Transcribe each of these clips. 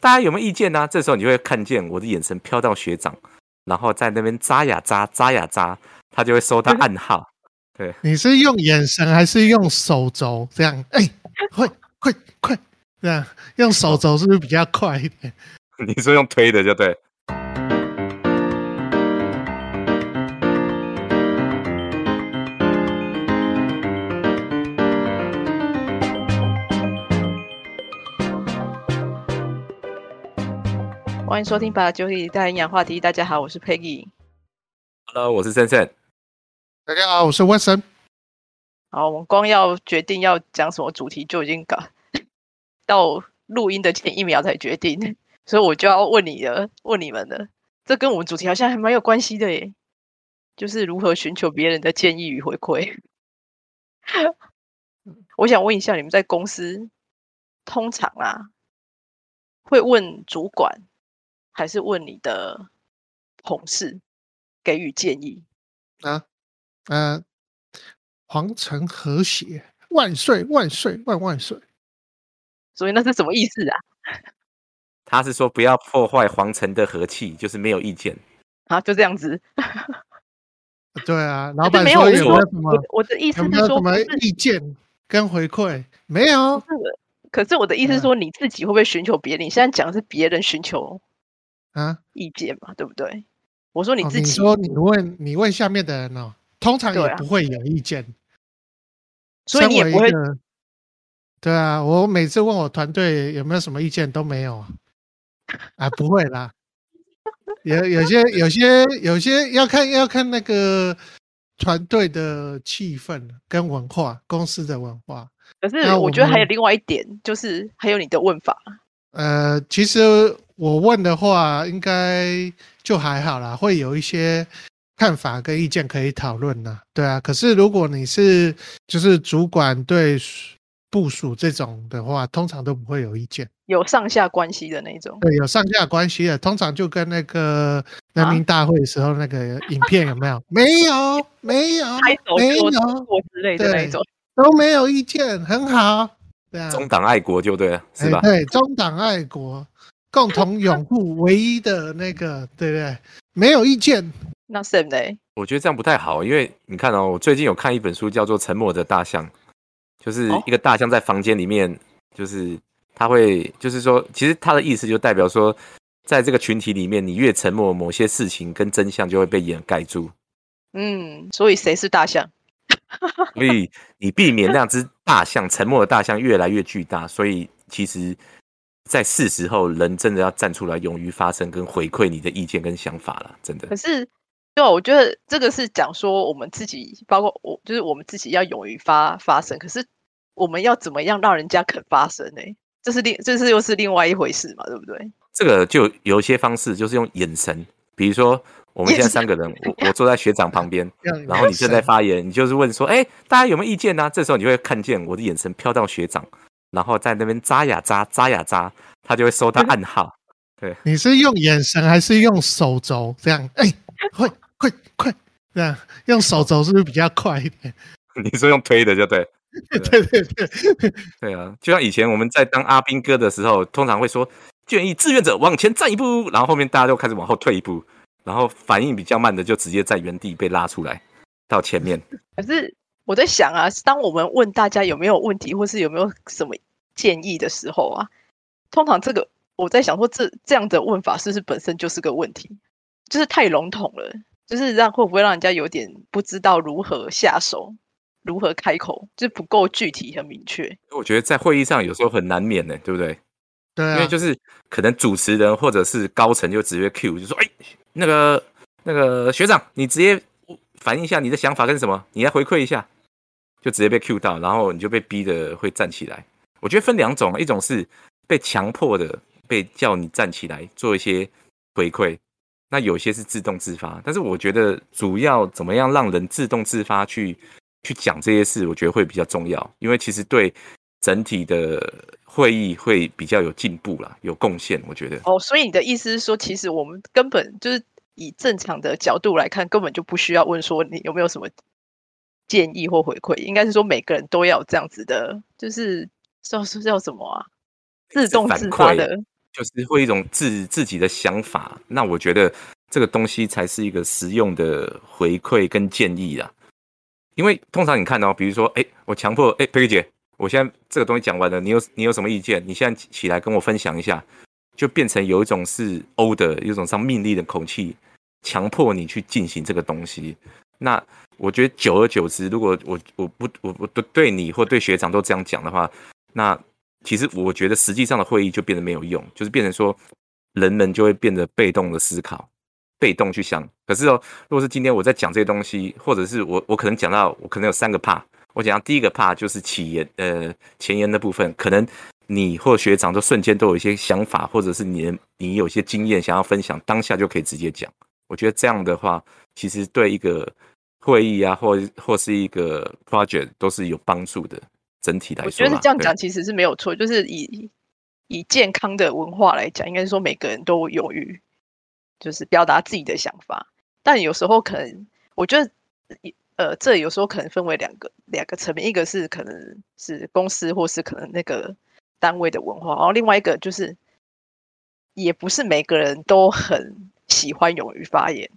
大家有没有意见呢？这时候你就会看见我的眼神飘到学长，然后在那边扎呀扎，扎呀扎，他就会收到暗号。对，你是用眼神还是用手肘这样？哎，快快快，这样用手肘是不是比较快一点？你说用推的就对。欢迎收听《把酒里带营养话题》。大家好，我是 Peggy。Hello，我是森森。大家好，我是 Wilson。好，我们光要决定要讲什么主题就已经搞到录音的前一秒才决定，所以我就要问你了，问你们了。这跟我们主题好像还蛮有关系的耶，就是如何寻求别人的建议与回馈。我想问一下，你们在公司通常啊会问主管？还是问你的同事给予建议啊？呃，皇城和谐，万岁万岁万万岁！所以那是什么意思啊？他是说不要破坏皇城的和气，就是没有意见啊，就这样子。对啊，老板说有没有什么？我的意思是说，什么意见跟回馈没有？可是我的意思是说，你自己会不会寻求别人？你现在讲的是别人寻求。啊，意见嘛，对不对？我说你自己，你说你问你问下面的人哦，通常也不会有意见，所以你也不会。对啊，我每次问我团队有没有什么意见都没有啊，啊，不会啦，有有些有些有些要看要看那个团队的气氛跟文化，公司的文化。可是我觉得还有另外一点，就是还有你的问法。呃，其实。我问的话，应该就还好啦，会有一些看法跟意见可以讨论呢。对啊，可是如果你是就是主管对部署这种的话，通常都不会有意见，有上下关系的那种。对，有上下关系的，通常就跟那个人民大会的时候那个影片有没有？没有，没有，没有之类的那种，都没有意见，很好。对啊，中党爱国就对了，是吧？对，中党爱国。共同拥护唯一的那个，对不对？没有意见。那什么呢？我觉得这样不太好，因为你看哦，我最近有看一本书，叫做《沉默的大象》，就是一个大象在房间里面，就是它会，就是说，其实它的意思就代表说，在这个群体里面，你越沉默，某些事情跟真相就会被掩盖住。嗯，所以谁是大象？所以你避免那只大象沉默的大象越来越巨大，所以其实。在是时候，人真的要站出来，勇于发声跟回馈你的意见跟想法了，真的。可是，对啊，我觉得这个是讲说我们自己，包括我，就是我们自己要勇于发发声。可是，我们要怎么样让人家肯发声呢？这是另，这是又是另外一回事嘛，对不对？这个就有一些方式，就是用眼神，比如说我们现在三个人，我我坐在学长旁边，然后你正在发言，你就是问说，哎，大家有没有意见呢？这时候你会看见我的眼神飘到学长。然后在那边扎呀扎，扎呀扎，他就会收到暗号。对，你是用眼神还是用手肘这样？哎，快快快，这样用手肘是不是比较快一点？你说用推的就对。对对对，对啊，就像以前我们在当阿兵哥的时候，通常会说建议志愿者往前站一步，然后后面大家就开始往后退一步，然后反应比较慢的就直接在原地被拉出来到前面。可是。我在想啊，当我们问大家有没有问题，或是有没有什么建议的时候啊，通常这个我在想说，这这样的问法是不是本身就是个问题？就是太笼统了，就是让会不会让人家有点不知道如何下手，如何开口，就是不够具体和明确。我觉得在会议上有时候很难免的，对不对？对，因为就是可能主持人或者是高层就直接 Q，就说：“哎，那个那个学长，你直接反映一下你的想法跟什么，你来回馈一下。”就直接被 Q 到，然后你就被逼的会站起来。我觉得分两种，一种是被强迫的，被叫你站起来做一些回馈；那有些是自动自发。但是我觉得主要怎么样让人自动自发去去讲这些事，我觉得会比较重要，因为其实对整体的会议会比较有进步啦，有贡献。我觉得哦，所以你的意思是说，其实我们根本就是以正常的角度来看，根本就不需要问说你有没有什么。建议或回馈，应该是说每个人都要这样子的，就是叫是叫什么啊？自动自发的就是会一种自自己的想法。那我觉得这个东西才是一个实用的回馈跟建议啦。因为通常你看哦，比如说，哎，我强迫，哎，佩佩姐，我现在这个东西讲完了，你有你有什么意见？你现在起来跟我分享一下，就变成有一种是 o l d 有一种像命令的口气，强迫你去进行这个东西。那我觉得久而久之，如果我我不我我对对你或对学长都这样讲的话，那其实我觉得实际上的会议就变得没有用，就是变成说人们就会变得被动的思考。被动去想，可是哦，如果是今天我在讲这些东西，或者是我我可能讲到我可能有三个怕，我讲第一个怕就是起言呃前言的部分，可能你或学长都瞬间都有一些想法，或者是你你有些经验想要分享，当下就可以直接讲。我觉得这样的话，其实对一个会议啊，或或是一个 project 都是有帮助的。整体来说，我觉得这样讲其实是没有错，就是以以健康的文化来讲，应该是说每个人都勇于。就是表达自己的想法，但有时候可能，我觉得，呃，这有时候可能分为两个两个层面，一个是可能是公司或是可能那个单位的文化，然后另外一个就是，也不是每个人都很喜欢勇于发言，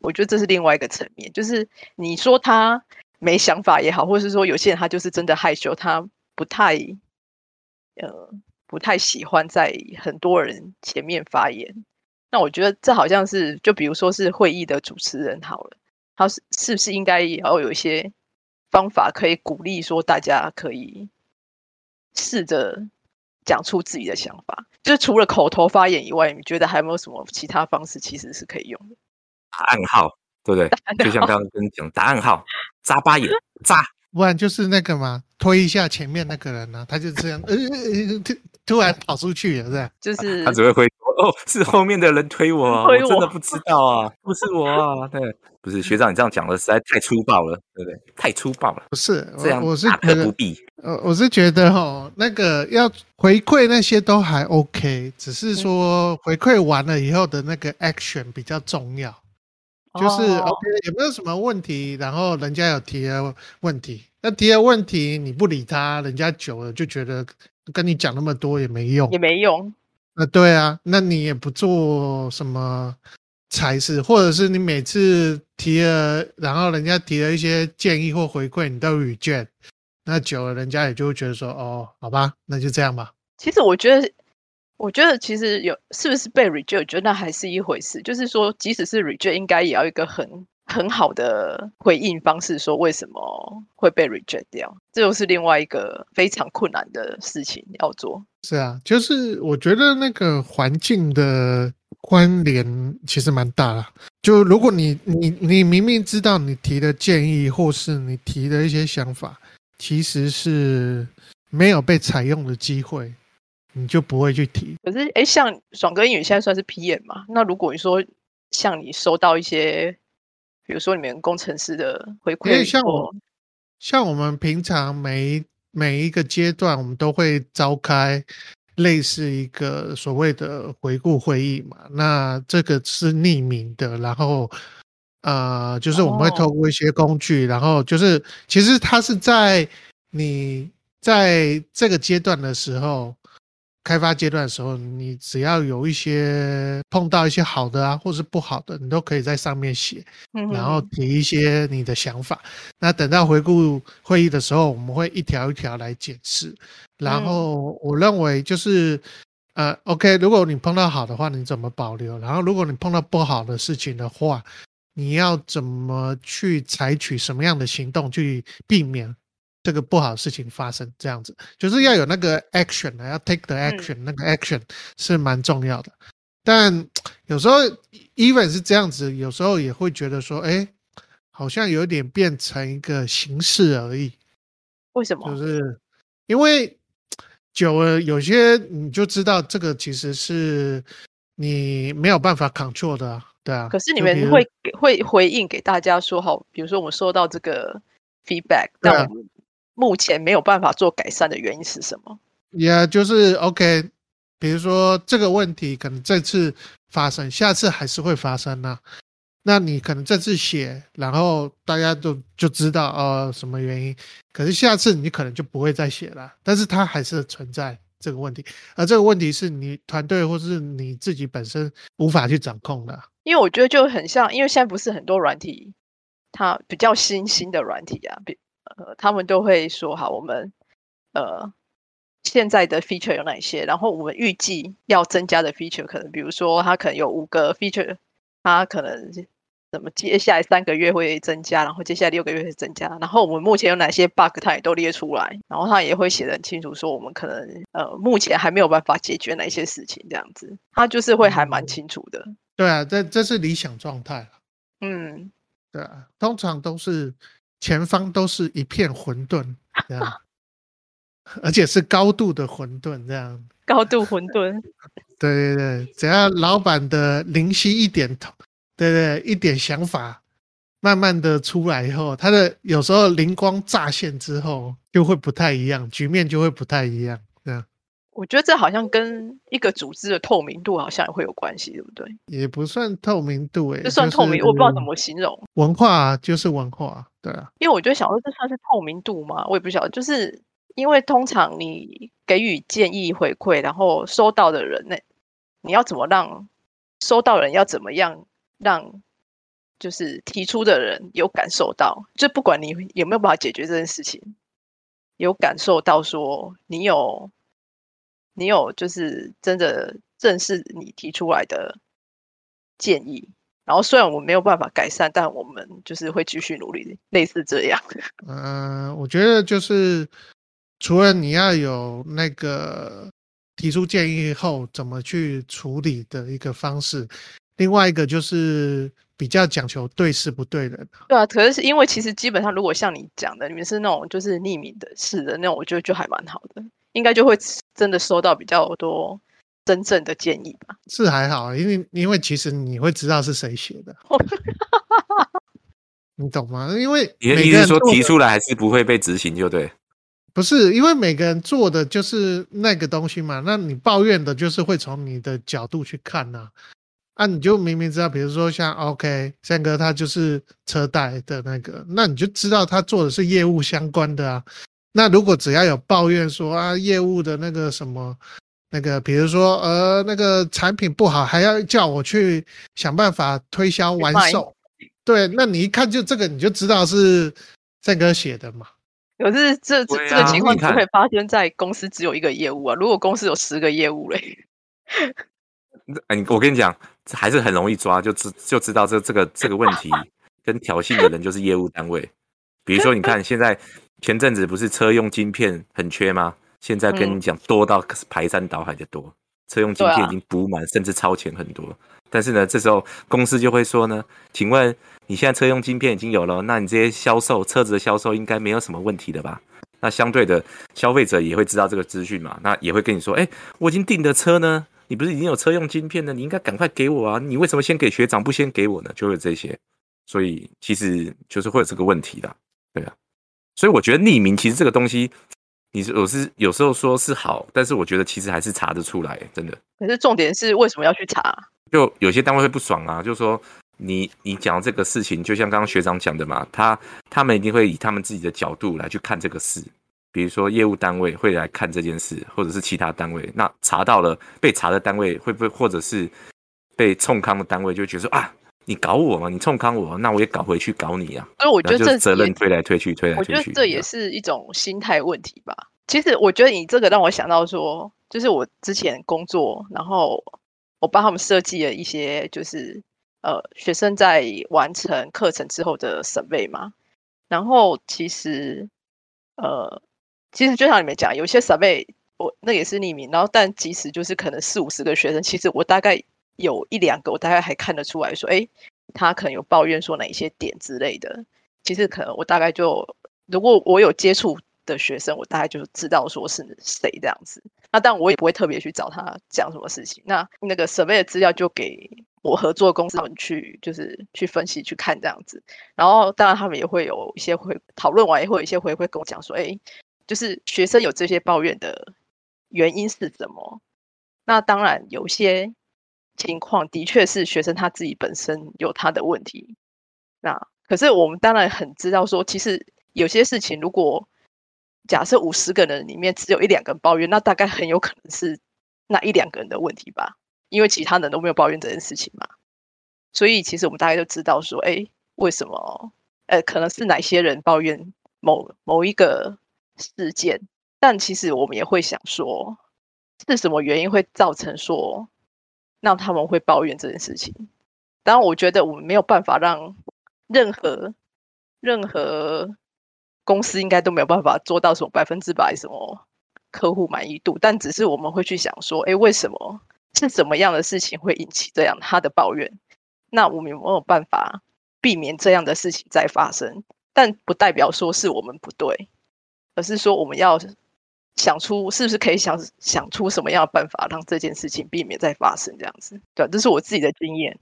我觉得这是另外一个层面，就是你说他没想法也好，或是说有些人他就是真的害羞，他不太，呃，不太喜欢在很多人前面发言。那我觉得这好像是，就比如说是会议的主持人好了，他是是不是应该也要有一些方法可以鼓励说大家可以试着讲出自己的想法？就是除了口头发言以外，你觉得还有没有什么其他方式其实是可以用的？暗号，对不对？就像刚刚跟你讲，答案号，眨巴眼，眨。不然就是那个嘛，推一下前面那个人呢，他就这样，呃，突突然跑出去了，是吧？就是他只会挥哦，是后面的人推我，我真的不知道啊，不是我啊，对，不是学长，你这样讲的实在太粗暴了，对不对？太粗暴了，不是这样，我是觉得不必。呃，我是觉得哈，那个要回馈那些都还 OK，只是说回馈完了以后的那个 action 比较重要。就是 OK，有没有什么问题？然后人家有提了问题，那提了问题你不理他，人家久了就觉得跟你讲那么多也没用，也没用。那对啊，那你也不做什么差事，或者是你每次提了，然后人家提了一些建议或回馈，你都 reject，那久了人家也就会觉得说，哦，好吧，那就这样吧。其实我觉得。我觉得其实有是不是被 reject，我觉得那还是一回事。就是说，即使是 reject，应该也要一个很很好的回应方式，说为什么会被 reject 掉，这又是另外一个非常困难的事情要做。是啊，就是我觉得那个环境的关联其实蛮大的。就如果你你你明明知道你提的建议或是你提的一些想法，其实是没有被采用的机会。你就不会去提。可是，哎，像爽哥英语现在算是 P M 嘛？那如果你说像你收到一些，比如说你们工程师的回馈，像我，像我们平常每每一个阶段，我们都会召开类似一个所谓的回顾会议嘛。那这个是匿名的，然后呃，就是我们会透过一些工具，然后就是其实它是在你在这个阶段的时候。开发阶段的时候，你只要有一些碰到一些好的啊，或是不好的，你都可以在上面写，然后提一些你的想法。那等到回顾会议的时候，我们会一条一条来解释。然后我认为就是，呃，OK，如果你碰到好的话，你怎么保留？然后如果你碰到不好的事情的话，你要怎么去采取什么样的行动去避免？这个不好的事情发生，这样子就是要有那个 action 要 take the action，那个 action 是蛮重要的。但 有时候 even 是这样子，有时候也会觉得说，哎，好像有点变成一个形式而已。为什么？就是因为 久了，有些你就知道这个其实是你没有办法 control 的，对啊。可是你们会会回应给大家说，好，比如说我们收到这个 feedback，但我们。目前没有办法做改善的原因是什么？也就是 OK，比如说这个问题可能这次发生，下次还是会发生呢。那你可能这次写，然后大家都就知道哦什么原因，可是下次你可能就不会再写了，但是它还是存在这个问题，而这个问题是你团队或是你自己本身无法去掌控的。因为我觉得就很像，因为现在不是很多软体，它比较新兴的软体啊，比呃，他们都会说好，我们呃现在的 feature 有哪些，然后我们预计要增加的 feature 可能，比如说它可能有五个 feature，它可能怎么接下来三个月会增加，然后接下来六个月会增加，然后我们目前有哪些 bug，它也都列出来，然后它也会写的很清楚，说我们可能呃目前还没有办法解决哪些事情，这样子，它就是会还蛮清楚的。对啊，这这是理想状态嗯，对啊，通常都是前方都是一片混沌这样，而且是高度的混沌这样。高度混沌。对对对，只要老板的灵犀一点头，对对，一点想法，慢慢的出来以后，他的有时候灵光乍现之后，就会不太一样，局面就会不太一样。这样我觉得这好像跟一个组织的透明度好像也会有关系，对不对？也不算透明度诶，这算透明，我不知道怎么形容。文化啊就是文化，对啊，因为我就想说，这算是透明度吗？我也不晓得，就是因为通常你给予建议回馈，然后收到的人那。你要怎么让收到人要怎么样让就是提出的人有感受到，就不管你有没有办法解决这件事情，有感受到说你有你有就是真的正视你提出来的建议，然后虽然我们没有办法改善，但我们就是会继续努力，类似这样。嗯，我觉得就是除了你要有那个。提出建议后怎么去处理的一个方式，另外一个就是比较讲求对事不对人。对啊，可是因为其实基本上，如果像你讲的，你们是那种就是匿名的事的那种，我觉得就还蛮好的，应该就会真的收到比较多真正的建议吧。是还好，因为因为其实你会知道是谁写的，你懂吗？因为你的意思说提出来还是不会被执行，就对。不是因为每个人做的就是那个东西嘛，那你抱怨的就是会从你的角度去看呐，啊，你就明明知道，比如说像 OK 三哥他就是车贷的那个，那你就知道他做的是业务相关的啊。那如果只要有抱怨说啊业务的那个什么那个，比如说呃那个产品不好，还要叫我去想办法推销完售，对，那你一看就这个你就知道是郑哥写的嘛。可是这这这个情况只会发生在公司只有一个业务啊。如果公司有十个业务嘞，哎，我跟你讲，还是很容易抓，就知就知道这这个这个问题跟挑衅的人就是业务单位。比如说，你看现在前阵子不是车用晶片很缺吗？现在跟你讲多到排山倒海的多，车用晶片已经补满，甚至超前很多。但是呢，这时候公司就会说呢，请问。你现在车用晶片已经有了，那你这些销售车子的销售应该没有什么问题的吧？那相对的，消费者也会知道这个资讯嘛？那也会跟你说，哎，我已经订的车呢，你不是已经有车用晶片了？你应该赶快给我啊！你为什么先给学长不先给我呢？就会这些，所以其实就是会有这个问题的，对啊。所以我觉得匿名其实这个东西，你是我是有时候说是好，但是我觉得其实还是查得出来，真的。可是重点是为什么要去查？就有些单位会不爽啊，就是说。你你讲这个事情，就像刚刚学长讲的嘛，他他们一定会以他们自己的角度来去看这个事，比如说业务单位会来看这件事，或者是其他单位，那查到了被查的单位会不会，或者是被冲康的单位就觉得说啊，你搞我嘛，你冲康我，那我也搞回去搞你啊，所以我觉得这责任推来推去，推来推去，我觉得这也是一种心态问题吧。其实我觉得你这个让我想到说，就是我之前工作，然后我帮他们设计了一些就是。呃，学生在完成课程之后的审备嘛，然后其实，呃，其实就像你们讲，有些审备我那也是匿名，然后但即使就是可能四五十个学生，其实我大概有一两个，我大概还看得出来说，哎，他可能有抱怨说哪一些点之类的，其实可能我大概就，如果我有接触的学生，我大概就知道说是谁这样子，那但我也不会特别去找他讲什么事情，那那个审备的资料就给。我合作公司他们去就是去分析去看这样子，然后当然他们也会有一些回讨论完，也会有一些回会跟我讲说，哎，就是学生有这些抱怨的原因是什么？那当然有些情况的确是学生他自己本身有他的问题，那可是我们当然很知道说，其实有些事情如果假设五十个人里面只有一两个人抱怨，那大概很有可能是那一两个人的问题吧，因为其他人都没有抱怨这件事情嘛。所以其实我们大概就知道说，哎，为什么？呃，可能是哪些人抱怨某某一个事件，但其实我们也会想说，是什么原因会造成说让他们会抱怨这件事情？当然，我觉得我们没有办法让任何任何公司应该都没有办法做到什么百分之百什么客户满意度，但只是我们会去想说，哎，为什么是什么样的事情会引起这样他的抱怨？那我们有没有办法？避免这样的事情再发生，但不代表说是我们不对，而是说我们要想出是不是可以想想出什么样的办法，让这件事情避免再发生这样子。对，这是我自己的经验。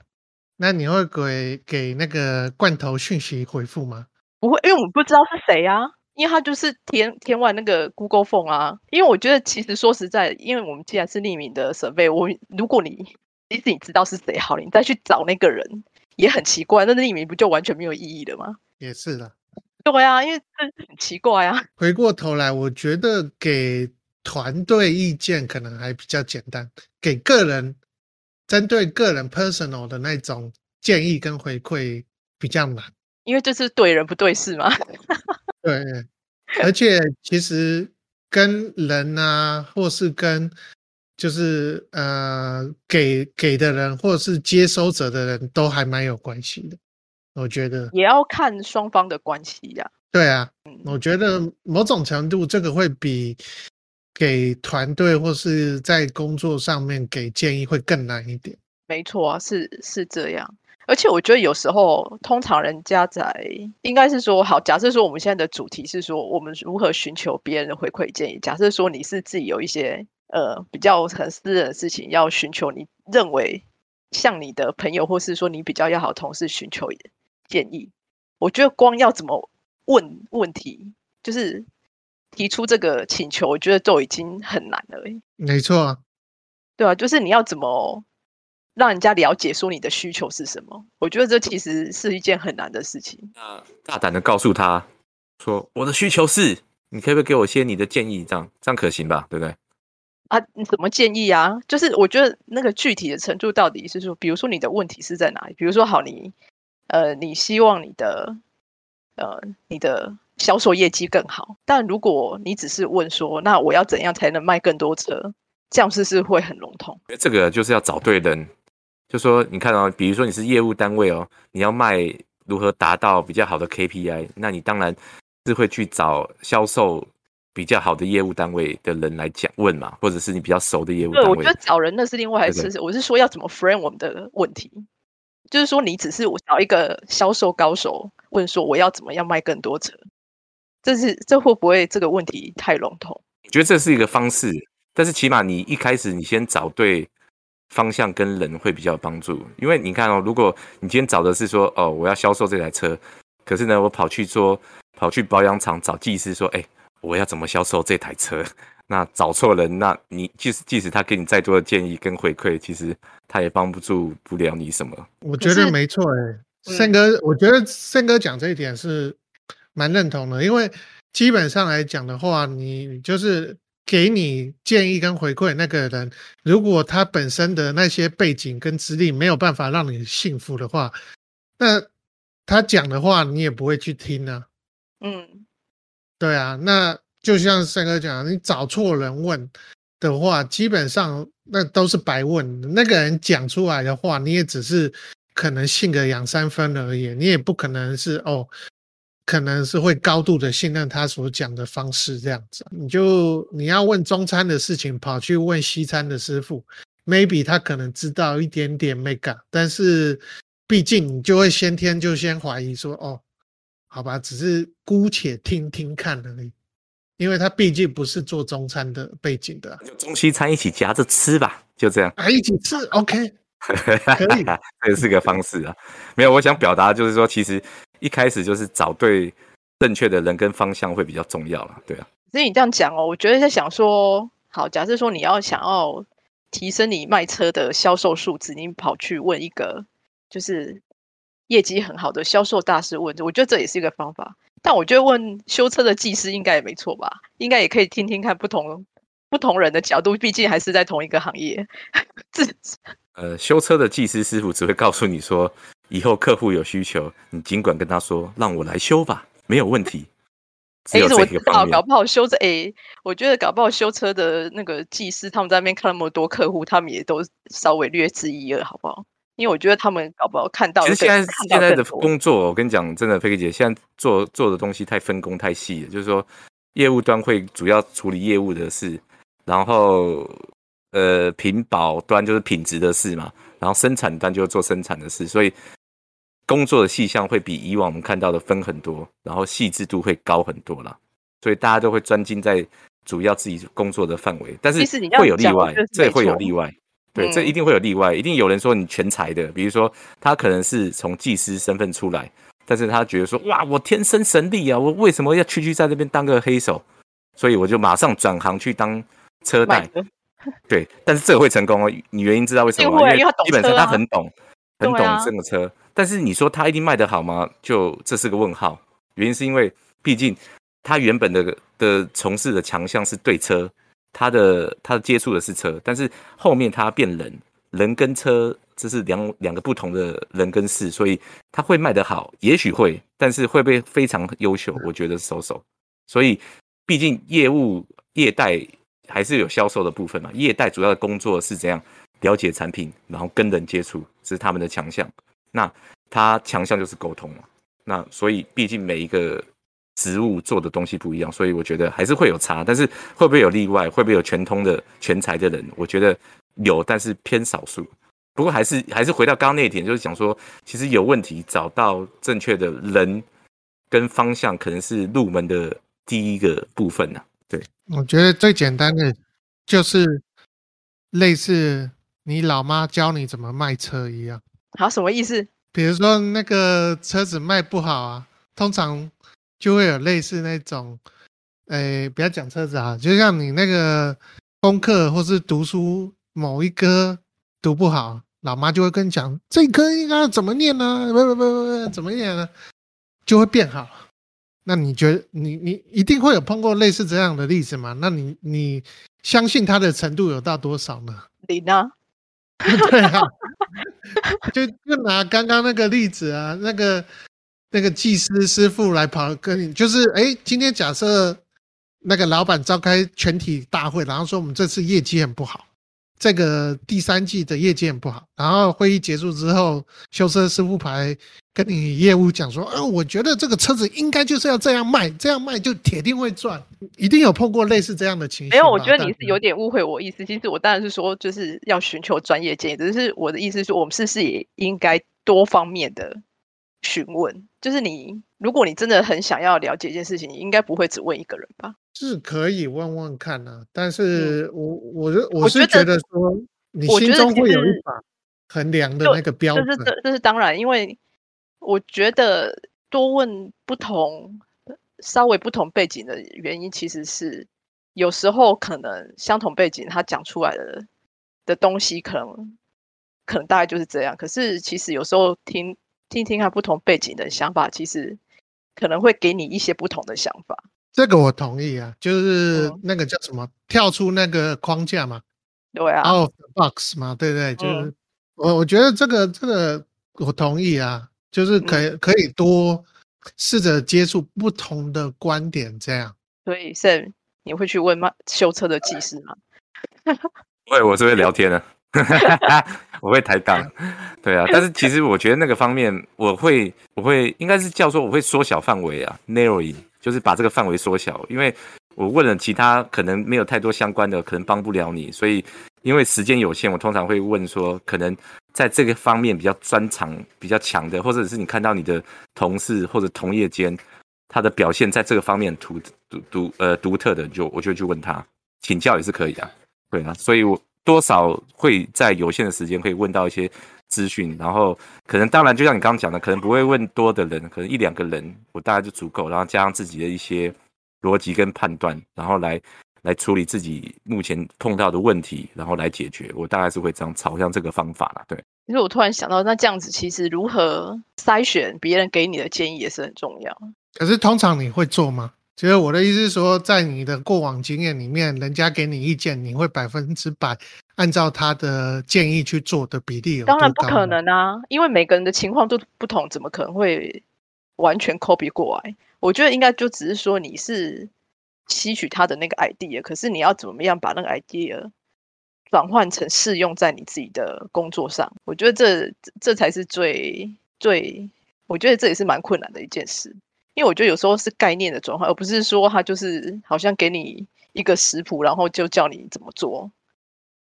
那你会给给那个罐头讯息回复吗？不会，因为我们不知道是谁啊，因为他就是填填完那个 Google Form 啊。因为我觉得其实说实在，因为我们既然是匿名的设备，我如果你即使你知道是谁好，你再去找那个人。也很奇怪，那匿名不就完全没有意义了吗？也是的，对啊，因为这很奇怪啊。回过头来，我觉得给团队意见可能还比较简单，给个人针对个人 personal 的那种建议跟回馈比较难，因为这是对人不对事嘛。对，而且其实跟人啊，或是跟。就是呃，给给的人或者是接收者的人都还蛮有关系的，我觉得也要看双方的关系呀。对啊，我觉得某种程度这个会比给团队或是在工作上面给建议会更难一点。没错啊，是是这样。而且我觉得有时候，通常人家在应该是说，好，假设说我们现在的主题是说，我们如何寻求别人的回馈建议。假设说你是自己有一些。呃，比较很私人的事情，要寻求你认为像你的朋友，或是说你比较要好同事寻求建议。我觉得光要怎么问问题，就是提出这个请求，我觉得都已经很难了。没错，对啊，就是你要怎么让人家了解说你的需求是什么？我觉得这其实是一件很难的事情。那大胆的告诉他说，我的需求是，你可不可以给我一些你的建议？这样这样可行吧？对不对？啊，你怎么建议啊？就是我觉得那个具体的程度到底是说，比如说你的问题是在哪里？比如说，好，你呃，你希望你的呃，你的销售业绩更好。但如果你只是问说，那我要怎样才能卖更多车？这样是是会很笼统。这个就是要找对人，就说你看哦，比如说你是业务单位哦，你要卖如何达到比较好的 KPI，那你当然是会去找销售。比较好的业务单位的人来讲问嘛，或者是你比较熟的业务单位。对，我觉得找人那是另外一回事。我是说要怎么 frame 我们的问题，就是说你只是我找一个销售高手问说我要怎么样卖更多车，这是这会不会这个问题太笼统？我觉得这是一个方式，但是起码你一开始你先找对方向跟人会比较有帮助。因为你看哦，如果你今天找的是说哦我要销售这台车，可是呢我跑去说跑去保养厂找技师说哎。我要怎么销售这台车？那找错人，那你即使即使他给你再多的建议跟回馈，其实他也帮不住不了你什么。我觉得没错，哎，胜哥，我觉得胜哥讲这一点是蛮认同的，因为基本上来讲的话，你就是给你建议跟回馈那个人，如果他本身的那些背景跟资历没有办法让你幸福的话，那他讲的话你也不会去听呢。嗯。对啊，那就像三哥讲，你找错人问的话，基本上那都是白问。那个人讲出来的话，你也只是可能信个两三分而已，你也不可能是哦，可能是会高度的信任他所讲的方式这样子。你就你要问中餐的事情，跑去问西餐的师傅，maybe 他可能知道一点点 make up，但是毕竟你就会先天就先怀疑说哦。好吧，只是姑且听听看而已，因为他毕竟不是做中餐的背景的，就中西餐一起夹着吃吧，就这样，啊，一起吃，OK，可以，这是个方式啊。没有，我想表达就是说，其实一开始就是找对正确的人跟方向会比较重要了，对啊。所以你这样讲哦，我觉得在想说，好，假设说你要想要提升你卖车的销售数字，你跑去问一个就是。业绩很好的销售大师问，我觉得这也是一个方法。但我觉得问修车的技师应该也没错吧？应该也可以听听看不同不同人的角度，毕竟还是在同一个行业。这呃，修车的技师师傅只会告诉你说，以后客户有需求，你尽管跟他说，让我来修吧，没有问题。只哎，有这怎么知道？个方面，搞不好修车哎，我觉得搞不好修车的那个技师，他们在那边看那么多客户，他们也都稍微略知一二，好不好？因为我觉得他们搞不好看到其实现在现在的工作，我跟你讲，真的，菲菲姐，现在做做的东西太分工太细了。就是说，业务端会主要处理业务的事，然后呃，品保端就是品质的事嘛，然后生产端就是做生产的事，所以工作的细项会比以往我们看到的分很多，然后细致度会高很多啦。所以大家都会专精在主要自己工作的范围，但是会有例外这也会有例外。对，这嗯一定会有例外，一定有人说你全才的，比如说他可能是从技师身份出来，但是他觉得说哇，我天生神力啊，我为什么要区区在那边当个黑手？所以我就马上转行去当车买贷。对，但是这个会成功哦，你原因知道为什么吗？因为基本上他很懂，很懂这个车。但是你说他一定卖得好吗？就这是个问号。原因是因为毕竟他原本的的从事的强项是对车，他的他接触的是车，但是后面他变人，人跟车这是两两个不同的人跟事，所以他会卖得好，也许会，但是会不会非常优秀？我觉得是收手。所以毕竟业务业代还是有销售的部分嘛，业代主要的工作是怎样了解产品，然后跟人接触，这是他们的强项。那他强项就是沟通嘛。那所以毕竟每一个职务做的东西不一样，所以我觉得还是会有差。但是会不会有例外？会不会有全通的全才的人？我觉得有，但是偏少数。不过还是还是回到刚刚那一点，就是讲说，其实有问题找到正确的人跟方向，可能是入门的第一个部分啊、对，我觉得最简单的就是类似你老妈教你怎么卖车一样。好什么意思？比如说那个车子卖不好啊，通常就会有类似那种，诶，不要讲车子啊，就像你那个功课或是读书某一科读不好，老妈就会跟你讲这科应该怎么念呢、不不不不不，怎么念呢？就会变好。那你觉得你你一定会有碰过类似这样的例子吗？那你你相信他的程度有到多少呢？零啊，对啊，就就拿刚刚那个例子啊，那个那个技师师傅来跑跟你，就是哎，今天假设那个老板召开全体大会，然后说我们这次业绩很不好，这个第三季的业绩很不好，然后会议结束之后，修车师傅牌跟你业务讲说，啊，我觉得这个车子应该就是要这样卖，这样卖就铁定会赚，一定有碰过类似这样的情形吧。没有，我觉得你是有点误会我意思。其实我当然是说，就是要寻求专业建议，只是我的意思是，我们是不是也应该多方面的询问？就是你，如果你真的很想要了解一件事情，你应该不会只问一个人吧？是可以问问看啊，但是我我是我是觉得说，你心中会有一把衡量的那个标这准。是这这是当然，因为我觉得多问不同、稍微不同背景的原因，其实是有时候可能相同背景他讲出来的的东西，可能可能大概就是这样。可是其实有时候听听听看不同背景的想法，其实可能会给你一些不同的想法。这个我同意啊，就是嗯那个叫什么，跳出那个框架嘛对啊，，out of the box 嘛，对不对？就是、嗯我我觉得这个这个我同意啊，就是可可以多试着接触不同的观点，这样。所以 Sam，你会去问吗？修车的技师吗？会，我是会聊天的，哈哈哈我会抬杠，对啊。但是其实我觉得那个方面，我会我会应该是叫做我会缩小范围啊，narrowing，就是把这个范围缩小，因为我问了其他可能没有太多相关的，可能帮不了你，所以因为时间有限，我通常会问说，可能在这个方面比较专长、比较强的，或者是你看到你的同事或者同业间他的表现在这个方面独独独呃独特的，就我就去问他请教也是可以的、对啊，所以我多少会在有限的时间可以问到一些资讯，然后可能当然就像你刚刚讲的，可能不会问多的人，可能一两个人我大概就足够，然后加上自己的一些逻辑跟判断，然后来来处理自己目前碰到的问题，然后来解决，我大概是会这样朝向这个方法啦。对，其实我突然想到，那这样子其实如何筛选别人给你的建议也是很重要。可是通常你会做吗？其实我的意思是说，在你的过往经验里面，人家给你意见，你会百分之百按照他的建议去做的比例有当然不可能啊，因为每个人的情况都不同，怎么可能会完全 copy 过来？我觉得应该就只是说你是吸取他的那个 idea，可是你要怎么样把那个 idea 转换成适用在你自己的工作上？我觉得这这才是最最，我觉得这也是蛮困难的一件事。因为我觉得有时候是概念的转换，而不是说他就是好像给你一个食谱，然后就叫你怎么做，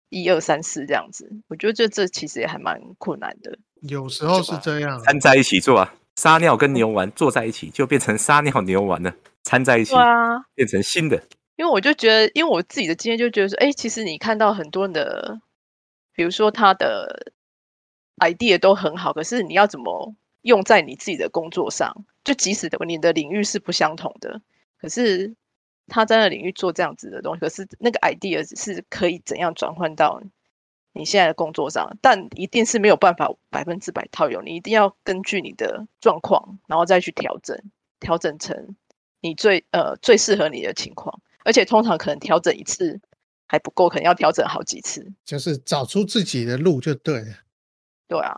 一二三四这样子。我觉得这这其实也还蛮困难的。有时候是这样，掺在一起做啊，撒尿跟牛丸做在一起就变成撒尿牛丸了，掺在一起对啊，变成新的。因为我就觉得，因为我自己的经验就觉得说，哎，其实你看到很多人的，比如说他的 idea 都很好，可是你要怎么用在你自己的工作上？就即使的你的领域是不相同的，可是他在那领域做这样子的东西，可是那个 idea 是可以怎样转换到你现在的工作上？但一定是没有办法百分之百套用，你一定要根据你的状况，然后再去调整，调整成你最呃最适合你的情况。而且通常可能调整一次还不够，可能要调整好几次。就是找出自己的路就对了。对啊，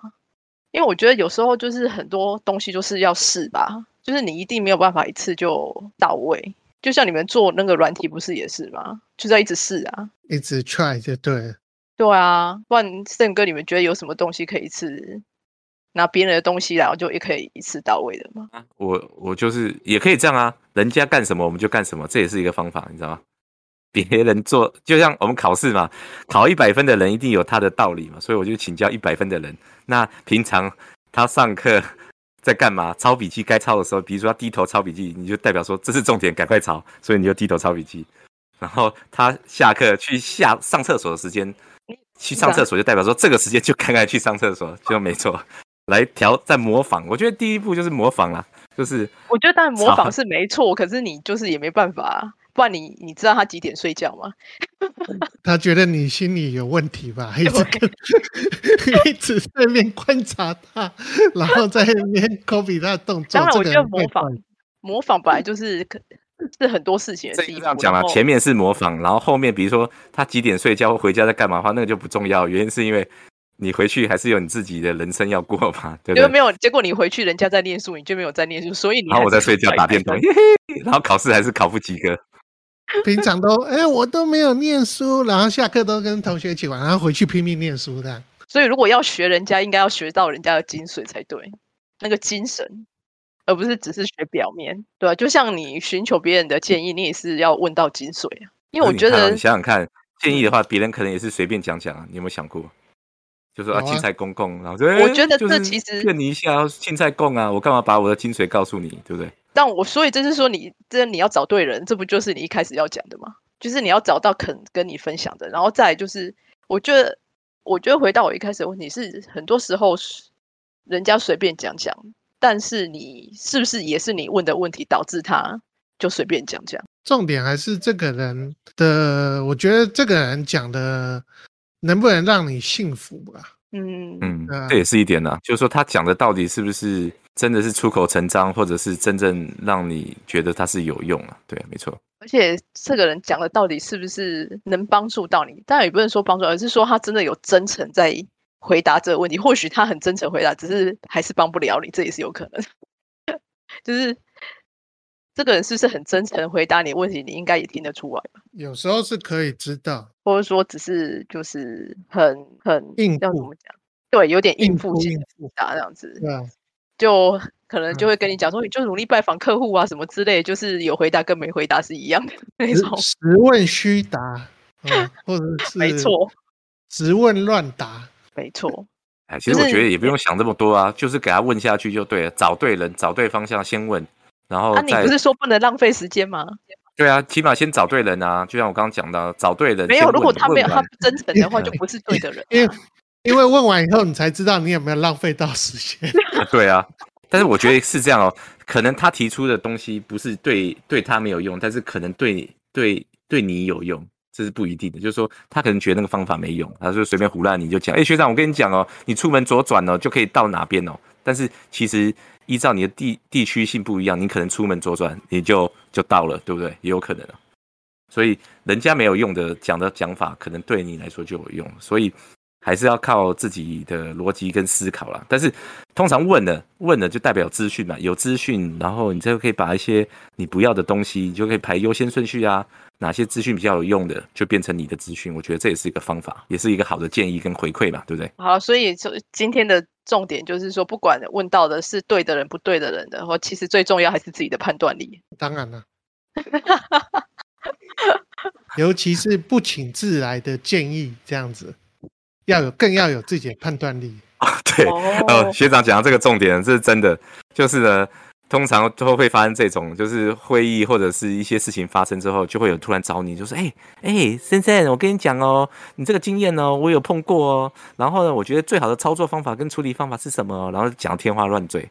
因为我觉得有时候就是很多东西就是要试吧，就是你一定没有办法一次就到位。就像你们做那个软体不是也是吗？就是要一直试啊。一直 try 就对了。对啊，不然胜哥，你们觉得有什么东西可以一次拿别人的东西，然后就也可以一次到位的吗？啊我我就是也可以这样啊，人家干什么我们就干什么，这也是一个方法，你知道吗？别人做 就像我们考试嘛，考一百分的人一定有他的道理嘛，所以我就请教一百分的人。那平常他上课在干嘛？抄笔记该抄的时候，比如说他低头抄笔记，你就代表说这是重点，赶快抄，所以你就低头抄笔记。然后他下课去下上厕所的时间，去上厕所就代表说这个时间就该该去上厕所，就没错。来调再模仿，我觉得第一步就是模仿啦，就是我觉得当然模仿是没错，可是你就是也没办法啊，不然你你知道他几点睡觉吗？他觉得你心里有问题吧，一直跟 一直在那边观察他，然后在那边 copy 他的动作。当然，我觉得模仿模仿本来就是可是很多事情的这第一步。这样讲了，前面是模仿，然后后面比如说他几点睡觉或回家在干嘛的话，那个就不重要，原因是因为你回去还是有你自己的人生要过嘛，对不对？因为没有，结果你回去人家在念书，你就没有在念书，所以你然后我在睡觉打电动，分嘿嘿，然后考试还是考不及格。平常都哎、我都没有念书，然后下课都跟同学一起玩，然后回去拼命念书的。所以如果要学人家，应该要学到人家的精髓才对，那个精神，而不是只是学表面，对吧、就像你寻求别人的建议，你也是要问到精髓啊。因为我觉得你啊你想想看，建议的话，别人可能也是随便讲讲啊，你有没有想过？就说啊，青菜公公，然后说，我觉得这其实骗你一下，青菜公啊，我干嘛把我的精髓告诉你，对不对？但我所以就是说你这你要找对人，这不就是你一开始要讲的吗？就是你要找到肯跟你分享的，然后再就是，我觉得我觉得回到我一开始的问题是，很多时候是人家随便讲讲，但是你是不是也是你问的问题导致他就随便讲讲？重点还是这个人的，我觉得这个人讲的能不能让你信服吧？嗯，嗯这也是一点呢、就是说他讲的到底是不是真的是出口成章，或者是真正让你觉得他是有用啊？对，没错。而且这个人讲的到底是不是能帮助到你？当然也不能说帮助，而是说他真的有真诚在回答这个问题。或许他很真诚回答，只是还是帮不了你，这也是有可能。就是这个人是不是很真诚回答你问题，你应该也听得出来吧？有时候是可以知道或者说只是就是很很应付要怎么讲？对，有点应应付性付应付，答这样子。对吧？就可能就嗯会跟你讲说，你就努力拜访客户啊，什么之类，就是有回答跟没回答是一样的那种。实问虚答，嗯，或者 是没错，直问乱答。没错，哎，其实我就是觉得也不用想这么多啊，就是给他问下去就对了，找对人，找对方向，先问，然后啊，你不是说不能浪费时间吗？对啊，起码先找对人啊。就像我刚刚讲的，找对人。没有，如果他没有他不真诚的话，就不是对的人因为啊。因为问完以后，你才知道你有没有浪费到时间。啊对啊，但是我觉得是这样哦，可能他提出的东西不是对对他没有用，但是可能对对对你有用，这是不一定的。就是说，他可能觉得那个方法没用，他就随便胡乱你就讲，哎，学长，我跟你讲哦，你出门左转哦，就可以到哪边哦。但是其实依照你的地地区性不一样，你可能出门左转你就就到了，对不对？也有可能啊。所以人家没有用的讲的讲法，可能对你来说就有用。所以还是要靠自己的逻辑跟思考啦。但是通常问了问了就代表资讯嘛，有资讯，然后你就可以把一些你不要的东西，你就可以排优先顺序啊。哪些资讯比较有用的，就变成你的资讯。我觉得这也是一个方法，也是一个好的建议跟回馈嘛，对不对？好，所以就今天的重点就是说，不管问到的是对的人不对的人的，或其实最重要还是自己的判断力。当然了，尤其是不请自来的建议，这样子要有更要有自己的判断力啊。对，呃，学长讲到这个重点，这是真的，就是呢。通常都会发生这种，就是会议或者是一些事情发生之后，就会有突然找你，就说：“哎哎，先生，我跟你讲哦，你这个经验呢，我有碰过哦。然后呢，我觉得最好的操作方法跟处理方法是什么？然后讲天花乱坠，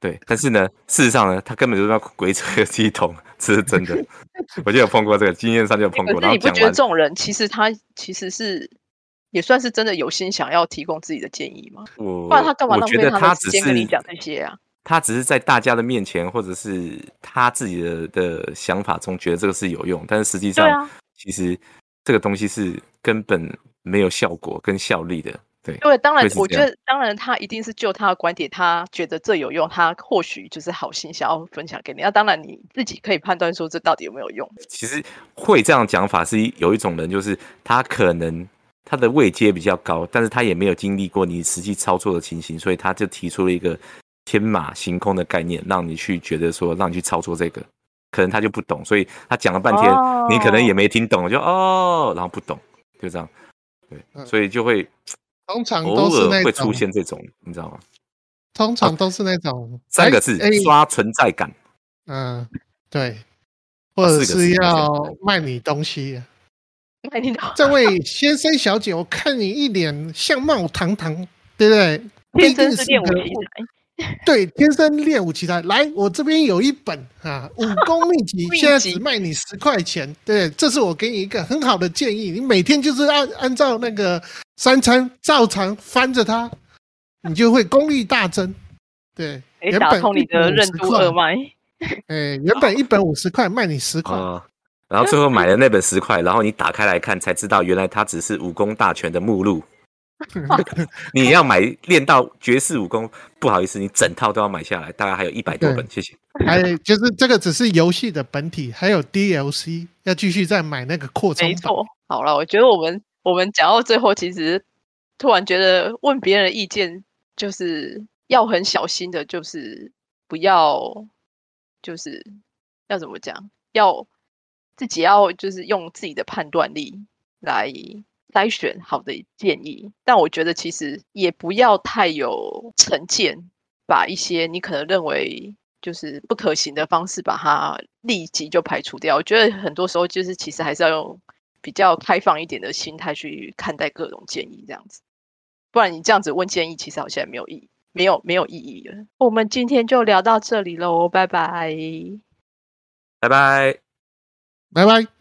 对。但是呢，事实上呢，他根本就是鬼扯系统，这是真的。我就有碰过这个经验上就有碰过。然后你不觉得这种人其实他其实是也算是真的有心想要提供自己的建议吗？不然他干嘛浪费他的时间跟你讲这些啊？他只是在大家的面前，或者是他自己的的想法中，觉得这个是有用，但是实际上，其实这个东西是根本没有效果跟效力的。对，对，当然，我觉得，当然，他一定是就他的观点，他觉得这有用，他或许就是好心想要分享给你。那当然，你自己可以判断说这到底有没有用。其实会这样讲法是有一种人，就是他可能他的位阶比较高，但是他也没有经历过你实际操作的情形，所以他就提出了一个。天马行空的概念，让你去觉得说，让你去操作这个，可能他就不懂，所以他讲了半天，你可能也没听懂，就哦，然后不懂，就这样，对，所以就会通常都是会出现这种，你知道吗？通常都是那种三个字刷存在感，嗯，对，或者是要卖你东西，卖你东这位先生小姐，我看你一脸相貌堂堂，对不对？天生是练武奇才。对，天生练武奇才。来，我这边有一本啊，武功 秘籍，现在只卖你十块钱。对，这是我给你一个很好的建议，你每天就是按按照那个三餐照常翻着它，你就会功力大增。对，原本你的任督二脉。哎，原本一本五十块，卖你十块。然后最后买了那本十块，然后你打开来看，才知道原来它只是武功大全的目录。你要买练到绝世武功，不好意思，你整套都要买下来，大概还有一百多本，谢谢。还就是这个只是游戏的本体，还有 DLC 要继续再买那个扩充。没错，好了，我觉得我们我们讲到最后，其实突然觉得问别人的意见就是要很小心的，就是不要就是要怎么讲，要自己要就是用自己的判断力来。筛选好的建议，但我觉得其实也不要太有成见，把一些你可能认为就是不可行的方式，把它立即就排除掉。我觉得很多时候就是其实还是要用比较开放一点的心态去看待各种建议，这样子，不然你这样子问建议，其实好像没有意义，没有没有意义了。我们今天就聊到这里喽，拜拜，拜拜，拜拜。